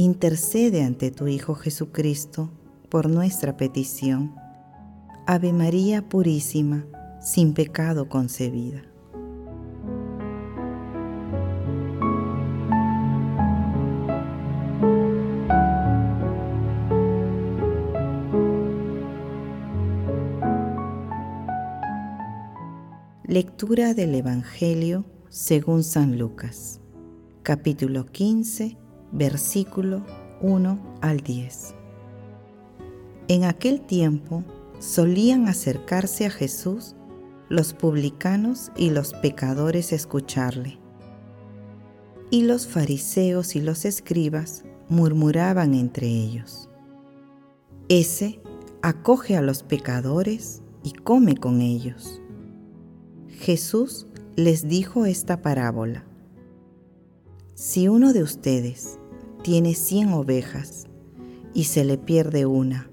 intercede ante tu Hijo Jesucristo por nuestra petición. Ave María Purísima, sin pecado concebida. Lectura del Evangelio según San Lucas, capítulo 15 versículo 1 al 10. En aquel tiempo solían acercarse a Jesús los publicanos y los pecadores a escucharle. Y los fariseos y los escribas murmuraban entre ellos. Ese acoge a los pecadores y come con ellos. Jesús les dijo esta parábola. Si uno de ustedes tiene cien ovejas y se le pierde una,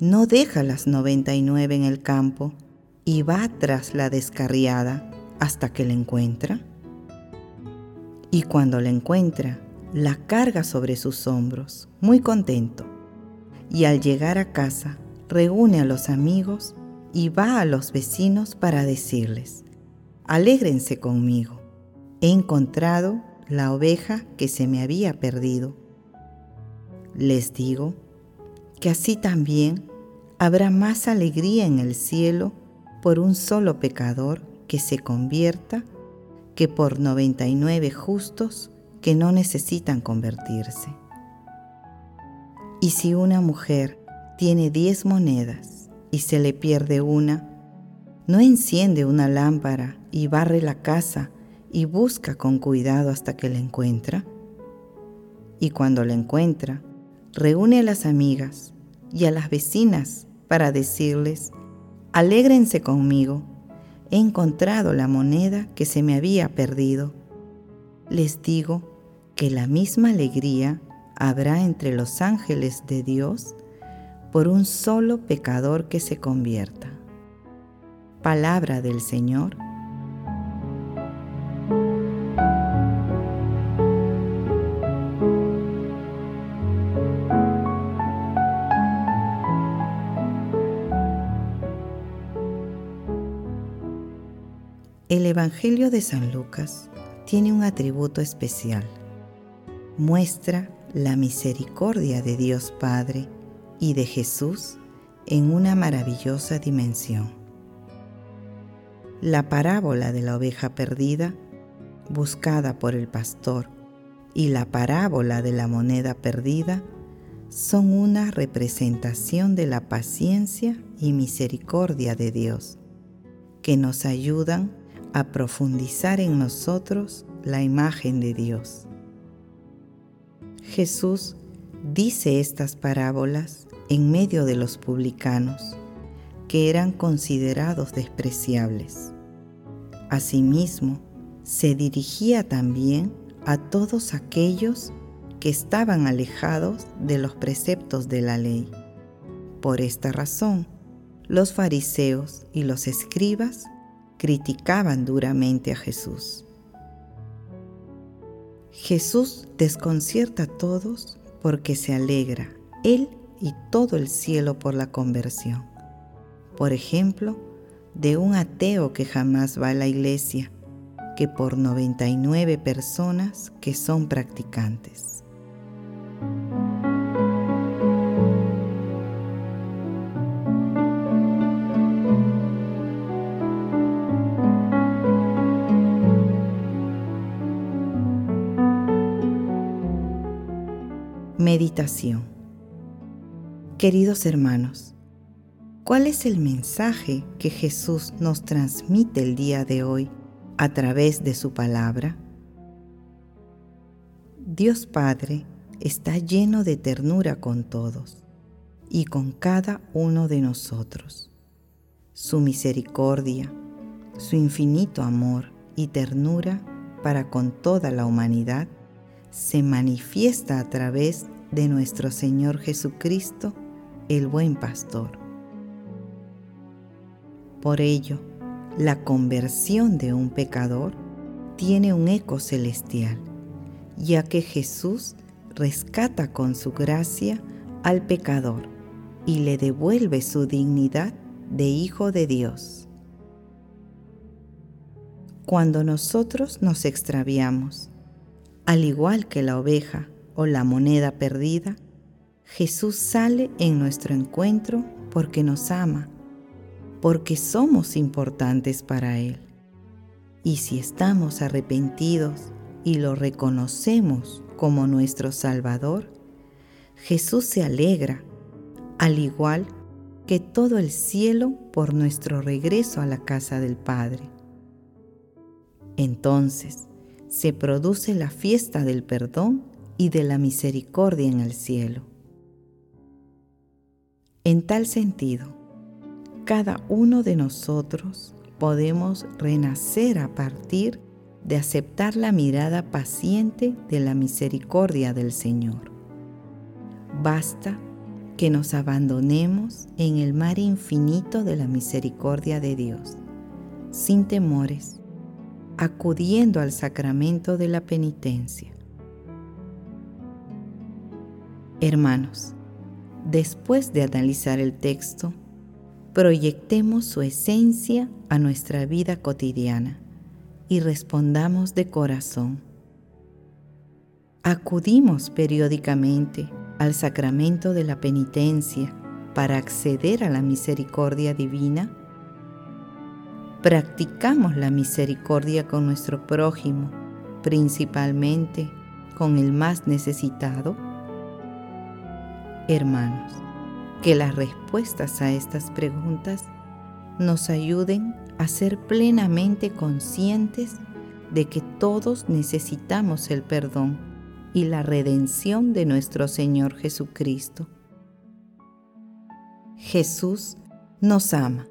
no deja las noventa y nueve en el campo y va tras la descarriada hasta que la encuentra. Y cuando la encuentra, la carga sobre sus hombros, muy contento. Y al llegar a casa, reúne a los amigos y va a los vecinos para decirles, alégrense conmigo, he encontrado la oveja que se me había perdido. Les digo que así también habrá más alegría en el cielo por un solo pecador que se convierta que por 99 justos que no necesitan convertirse. Y si una mujer tiene 10 monedas y se le pierde una, no enciende una lámpara y barre la casa y busca con cuidado hasta que la encuentra. Y cuando la encuentra, reúne a las amigas y a las vecinas para decirles, alégrense conmigo, he encontrado la moneda que se me había perdido. Les digo que la misma alegría habrá entre los ángeles de Dios por un solo pecador que se convierta. Palabra del Señor El Evangelio de San Lucas tiene un atributo especial. Muestra la misericordia de Dios Padre y de Jesús en una maravillosa dimensión. La parábola de la oveja perdida, buscada por el pastor, y la parábola de la moneda perdida son una representación de la paciencia y misericordia de Dios, que nos ayudan a profundizar en nosotros la imagen de Dios. Jesús dice estas parábolas en medio de los publicanos, que eran considerados despreciables. Asimismo, se dirigía también a todos aquellos que estaban alejados de los preceptos de la ley. Por esta razón, los fariseos y los escribas criticaban duramente a Jesús. Jesús desconcierta a todos porque se alegra, Él y todo el cielo por la conversión. Por ejemplo, de un ateo que jamás va a la iglesia, que por 99 personas que son practicantes. Meditación Queridos hermanos, ¿cuál es el mensaje que Jesús nos transmite el día de hoy a través de su palabra? Dios Padre está lleno de ternura con todos y con cada uno de nosotros. Su misericordia, su infinito amor y ternura para con toda la humanidad se manifiesta a través de nuestro Señor Jesucristo, el buen pastor. Por ello, la conversión de un pecador tiene un eco celestial, ya que Jesús rescata con su gracia al pecador y le devuelve su dignidad de Hijo de Dios. Cuando nosotros nos extraviamos, al igual que la oveja o la moneda perdida, Jesús sale en nuestro encuentro porque nos ama, porque somos importantes para Él. Y si estamos arrepentidos y lo reconocemos como nuestro Salvador, Jesús se alegra, al igual que todo el cielo por nuestro regreso a la casa del Padre. Entonces se produce la fiesta del perdón y de la misericordia en el cielo. En tal sentido, cada uno de nosotros podemos renacer a partir de aceptar la mirada paciente de la misericordia del Señor. Basta que nos abandonemos en el mar infinito de la misericordia de Dios, sin temores, acudiendo al sacramento de la penitencia. Hermanos, después de analizar el texto, proyectemos su esencia a nuestra vida cotidiana y respondamos de corazón. Acudimos periódicamente al sacramento de la penitencia para acceder a la misericordia divina practicamos la misericordia con nuestro prójimo, principalmente con el más necesitado? Hermanos, que las respuestas a estas preguntas nos ayuden a ser plenamente conscientes de que todos necesitamos el perdón y la redención de nuestro Señor Jesucristo. Jesús nos ama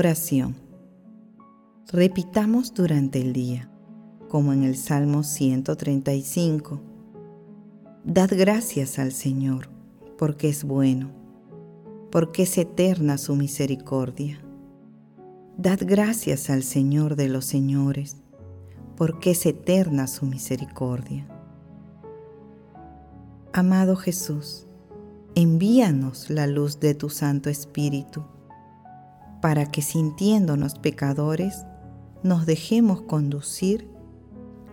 Oración. Repitamos durante el día, como en el Salmo 135. Dad gracias al Señor, porque es bueno, porque es eterna su misericordia. Dad gracias al Señor de los señores, porque es eterna su misericordia. Amado Jesús, envíanos la luz de tu Santo Espíritu para que sintiéndonos pecadores, nos dejemos conducir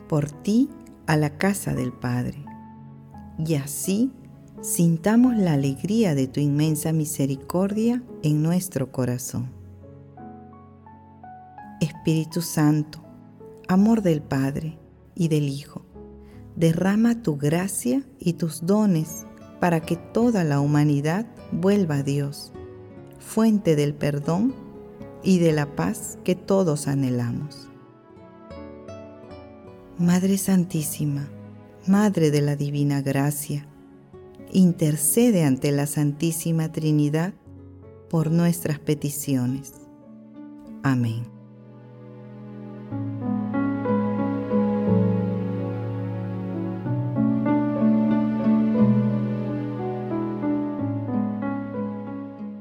por ti a la casa del Padre, y así sintamos la alegría de tu inmensa misericordia en nuestro corazón. Espíritu Santo, amor del Padre y del Hijo, derrama tu gracia y tus dones para que toda la humanidad vuelva a Dios fuente del perdón y de la paz que todos anhelamos. Madre Santísima, Madre de la Divina Gracia, intercede ante la Santísima Trinidad por nuestras peticiones. Amén.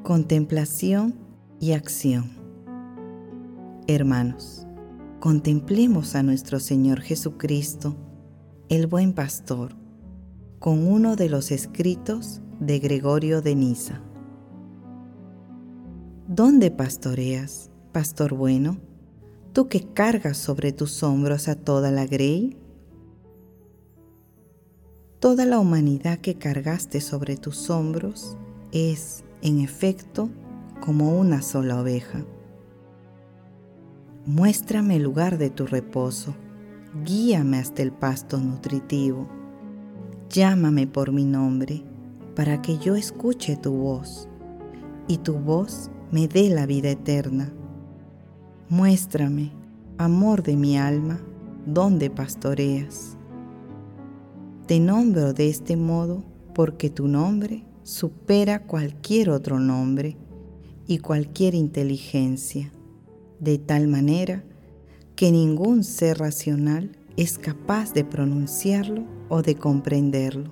Contemplación y acción. Hermanos, contemplemos a nuestro Señor Jesucristo, el buen pastor, con uno de los escritos de Gregorio de Niza. ¿Dónde pastoreas, pastor bueno, tú que cargas sobre tus hombros a toda la grey? Toda la humanidad que cargaste sobre tus hombros es en efecto, como una sola oveja. Muéstrame el lugar de tu reposo, guíame hasta el pasto nutritivo. Llámame por mi nombre, para que yo escuche tu voz, y tu voz me dé la vida eterna. Muéstrame, amor de mi alma, dónde pastoreas. Te nombro de este modo porque tu nombre supera cualquier otro nombre y cualquier inteligencia, de tal manera que ningún ser racional es capaz de pronunciarlo o de comprenderlo.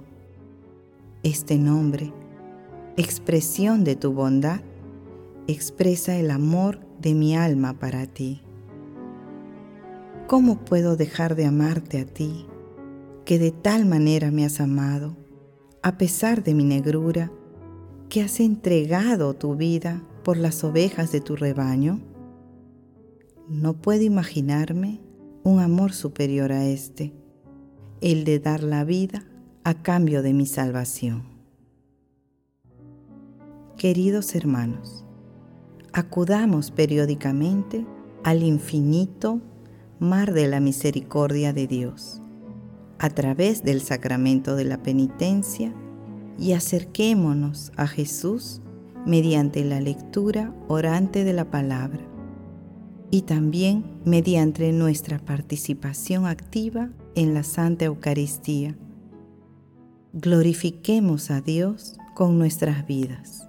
Este nombre, expresión de tu bondad, expresa el amor de mi alma para ti. ¿Cómo puedo dejar de amarte a ti, que de tal manera me has amado, a pesar de mi negrura, que has entregado tu vida por las ovejas de tu rebaño? No puedo imaginarme un amor superior a este, el de dar la vida a cambio de mi salvación. Queridos hermanos, acudamos periódicamente al infinito mar de la misericordia de Dios, a través del sacramento de la penitencia y acerquémonos a Jesús mediante la lectura orante de la palabra y también mediante nuestra participación activa en la Santa Eucaristía. Glorifiquemos a Dios con nuestras vidas.